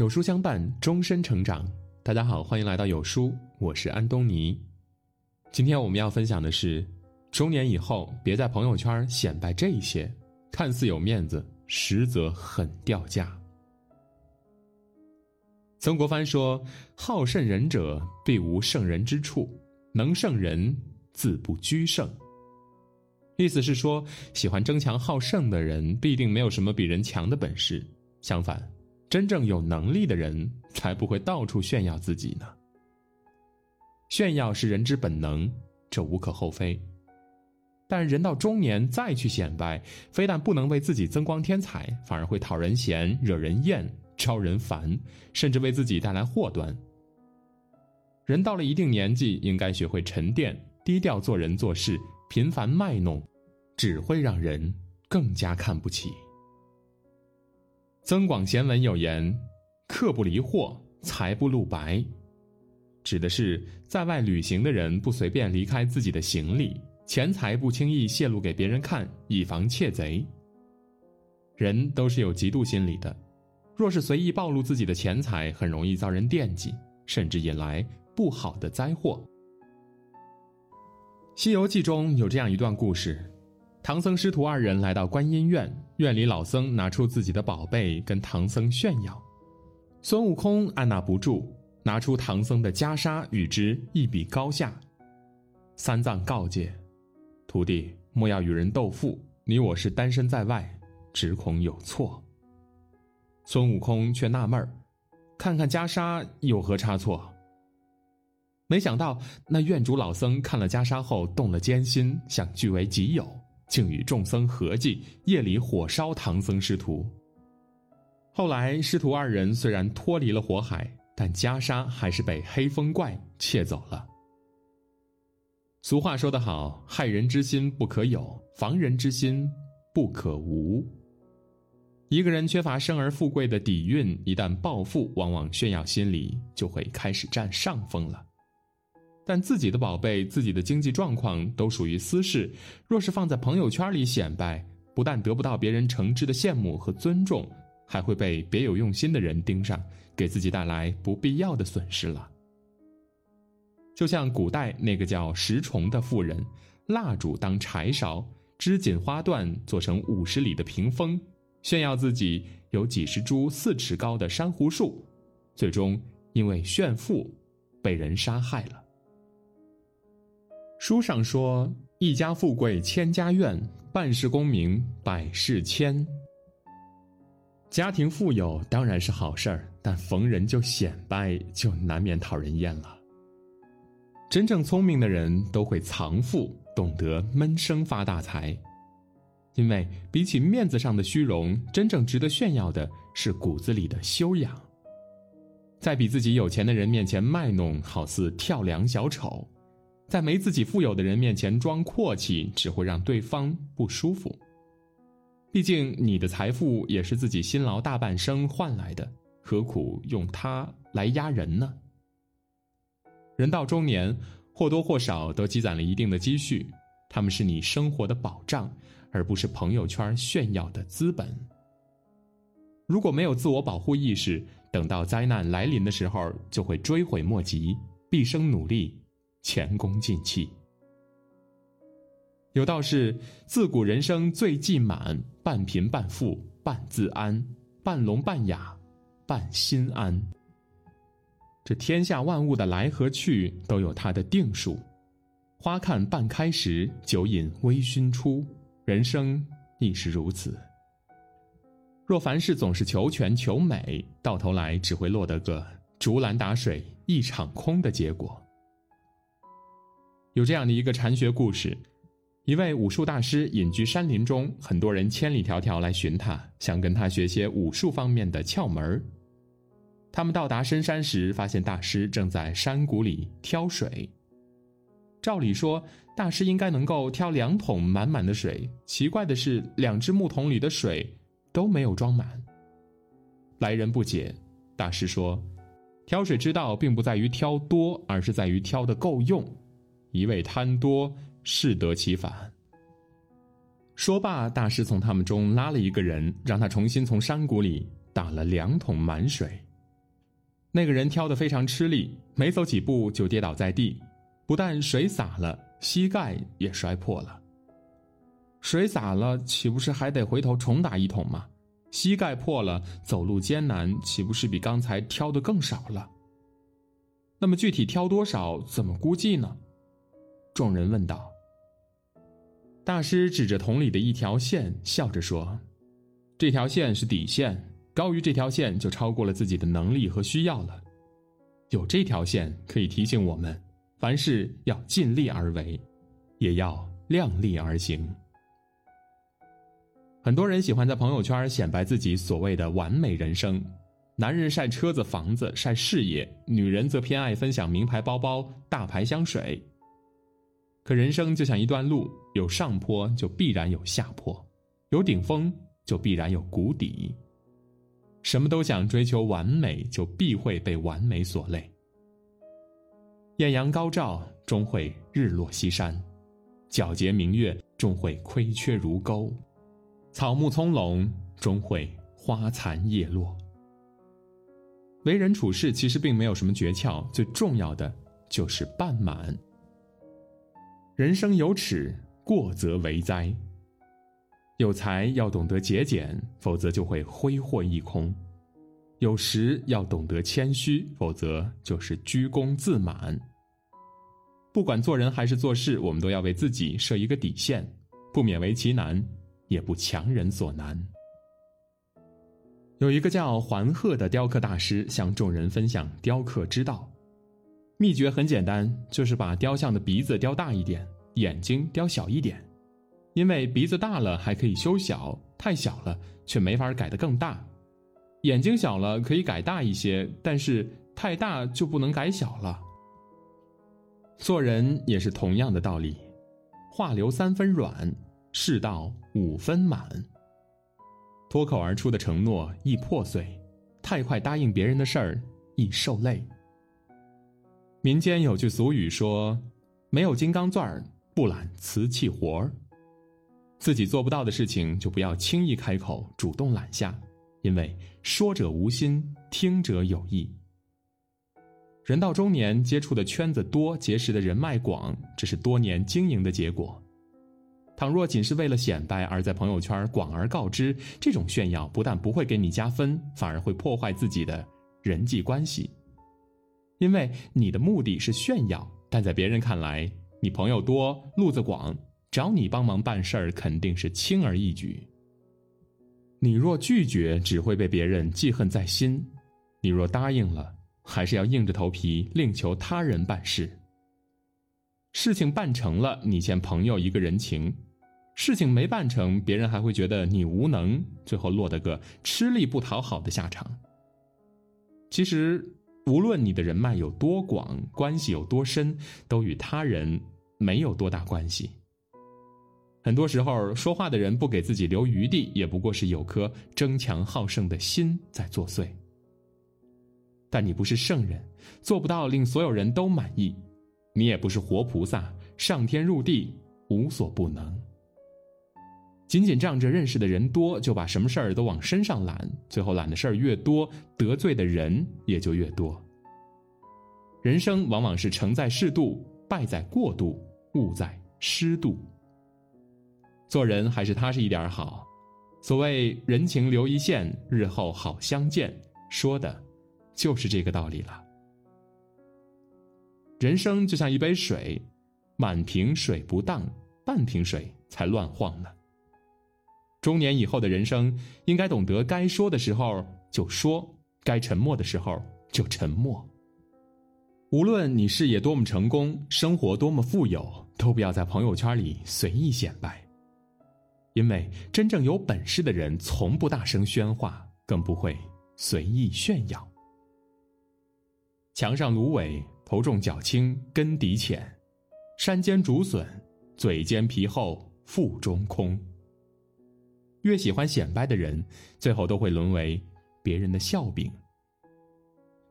有书相伴，终身成长。大家好，欢迎来到有书，我是安东尼。今天我们要分享的是：中年以后，别在朋友圈显摆这些，看似有面子，实则很掉价。曾国藩说：“好胜人者，必无胜人之处；能胜人，自不居胜。”意思是说，喜欢争强好胜的人，必定没有什么比人强的本事。相反。真正有能力的人，才不会到处炫耀自己呢。炫耀是人之本能，这无可厚非。但人到中年再去显摆，非但不能为自己增光添彩，反而会讨人嫌、惹人厌、招人烦，甚至为自己带来祸端。人到了一定年纪，应该学会沉淀、低调做人做事，频繁卖弄，只会让人更加看不起。《增广贤文》有言：“客不离货，财不露白。”指的是在外旅行的人不随便离开自己的行李，钱财不轻易泄露给别人看，以防窃贼。人都是有嫉妒心理的，若是随意暴露自己的钱财，很容易遭人惦记，甚至引来不好的灾祸。《西游记》中有这样一段故事。唐僧师徒二人来到观音院，院里老僧拿出自己的宝贝跟唐僧炫耀。孙悟空按捺不住，拿出唐僧的袈裟与之一比高下。三藏告诫：“徒弟莫要与人斗富，你我是单身在外，只恐有错。”孙悟空却纳闷儿：“看看袈裟有何差错？”没想到那院主老僧看了袈裟后动了奸心，想据为己有。竟与众僧合计，夜里火烧唐僧师徒。后来师徒二人虽然脱离了火海，但袈裟还是被黑风怪窃走了。俗话说得好：“害人之心不可有，防人之心不可无。”一个人缺乏生而富贵的底蕴，一旦暴富，往往炫耀心理就会开始占上风了。但自己的宝贝、自己的经济状况都属于私事，若是放在朋友圈里显摆，不但得不到别人诚挚的羡慕和尊重，还会被别有用心的人盯上，给自己带来不必要的损失了。就像古代那个叫石崇的妇人，蜡烛当柴烧，织锦花缎做成五十里的屏风，炫耀自己有几十株四尺高的珊瑚树，最终因为炫富，被人杀害了。书上说：“一家富贵千家怨，半世功名百世谦。”家庭富有当然是好事儿，但逢人就显摆，就难免讨人厌了。真正聪明的人都会藏富，懂得闷声发大财，因为比起面子上的虚荣，真正值得炫耀的是骨子里的修养。在比自己有钱的人面前卖弄，好似跳梁小丑。在没自己富有的人面前装阔气，只会让对方不舒服。毕竟你的财富也是自己辛劳大半生换来的，何苦用它来压人呢？人到中年，或多或少都积攒了一定的积蓄，他们是你生活的保障，而不是朋友圈炫耀的资本。如果没有自我保护意识，等到灾难来临的时候，就会追悔莫及，毕生努力。前功尽弃。有道是：自古人生最忌满，半贫半富半自安，半聋半哑半心安。这天下万物的来和去都有它的定数。花看半开时，酒饮微醺出。人生亦是如此。若凡事总是求全求美，到头来只会落得个竹篮打水一场空的结果。有这样的一个禅学故事：一位武术大师隐居山林中，很多人千里迢迢来寻他，想跟他学些武术方面的窍门他们到达深山时，发现大师正在山谷里挑水。照理说，大师应该能够挑两桶满满的水。奇怪的是，两只木桶里的水都没有装满。来人不解，大师说：“挑水之道，并不在于挑多，而是在于挑的够用。”一味贪多，适得其反。说罢，大师从他们中拉了一个人，让他重新从山谷里打了两桶满水。那个人挑得非常吃力，没走几步就跌倒在地，不但水洒了，膝盖也摔破了。水洒了，岂不是还得回头重打一桶吗？膝盖破了，走路艰难，岂不是比刚才挑的更少了？那么具体挑多少，怎么估计呢？众人问道。大师指着桶里的一条线，笑着说：“这条线是底线，高于这条线就超过了自己的能力和需要了。有这条线可以提醒我们，凡事要尽力而为，也要量力而行。”很多人喜欢在朋友圈显摆自己所谓的完美人生，男人晒车子、房子、晒事业，女人则偏爱分享名牌包包、大牌香水。可人生就像一段路，有上坡就必然有下坡，有顶峰就必然有谷底。什么都想追求完美，就必会被完美所累。艳阳高照，终会日落西山；皎洁明月，终会亏缺如钩。草木葱茏，终会花残叶落。为人处事其实并没有什么诀窍，最重要的就是半满。人生有尺，过则为灾。有才要懂得节俭，否则就会挥霍一空；有时要懂得谦虚，否则就是居功自满。不管做人还是做事，我们都要为自己设一个底线，不勉为其难。也不强人所难。有一个叫桓鹤的雕刻大师向众人分享雕刻之道，秘诀很简单，就是把雕像的鼻子雕大一点，眼睛雕小一点。因为鼻子大了还可以修小，太小了却没法改得更大；眼睛小了可以改大一些，但是太大就不能改小了。做人也是同样的道理，话留三分软。世道五分满。脱口而出的承诺易破碎，太快答应别人的事儿易受累。民间有句俗语说：“没有金刚钻儿，不揽瓷器活儿。”自己做不到的事情，就不要轻易开口，主动揽下，因为说者无心，听者有意。人到中年，接触的圈子多，结识的人脉广，这是多年经营的结果。倘若仅是为了显摆而在朋友圈广而告之，这种炫耀不但不会给你加分，反而会破坏自己的人际关系。因为你的目的是炫耀，但在别人看来，你朋友多，路子广，找你帮忙办事儿肯定是轻而易举。你若拒绝，只会被别人记恨在心；你若答应了，还是要硬着头皮另求他人办事。事情办成了，你欠朋友一个人情。事情没办成，别人还会觉得你无能，最后落得个吃力不讨好的下场。其实，无论你的人脉有多广，关系有多深，都与他人没有多大关系。很多时候，说话的人不给自己留余地，也不过是有颗争强好胜的心在作祟。但你不是圣人，做不到令所有人都满意；你也不是活菩萨，上天入地无所不能。仅仅仗着认识的人多，就把什么事儿都往身上揽，最后揽的事儿越多，得罪的人也就越多。人生往往是成在适度，败在过度，误在失度。做人还是踏实一点好。所谓人情留一线，日后好相见，说的，就是这个道理了。人生就像一杯水，满瓶水不当，半瓶水才乱晃呢。中年以后的人生，应该懂得该说的时候就说，该沉默的时候就沉默。无论你事业多么成功，生活多么富有，都不要在朋友圈里随意显摆。因为真正有本事的人，从不大声喧哗，更不会随意炫耀。墙上芦苇，头重脚轻，根底浅；山间竹笋，嘴尖皮厚，腹中空。越喜欢显摆的人，最后都会沦为别人的笑柄。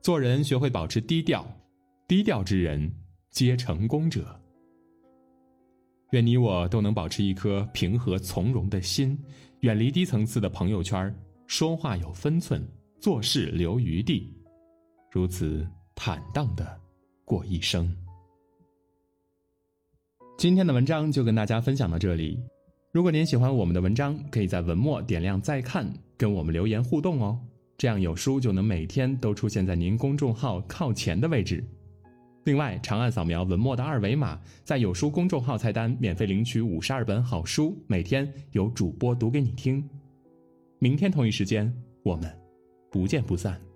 做人学会保持低调，低调之人皆成功者。愿你我都能保持一颗平和从容的心，远离低层次的朋友圈，说话有分寸，做事留余地，如此坦荡的过一生。今天的文章就跟大家分享到这里。如果您喜欢我们的文章，可以在文末点亮再看，跟我们留言互动哦。这样有书就能每天都出现在您公众号靠前的位置。另外，长按扫描文末的二维码，在有书公众号菜单免费领取五十二本好书，每天有主播读给你听。明天同一时间，我们不见不散。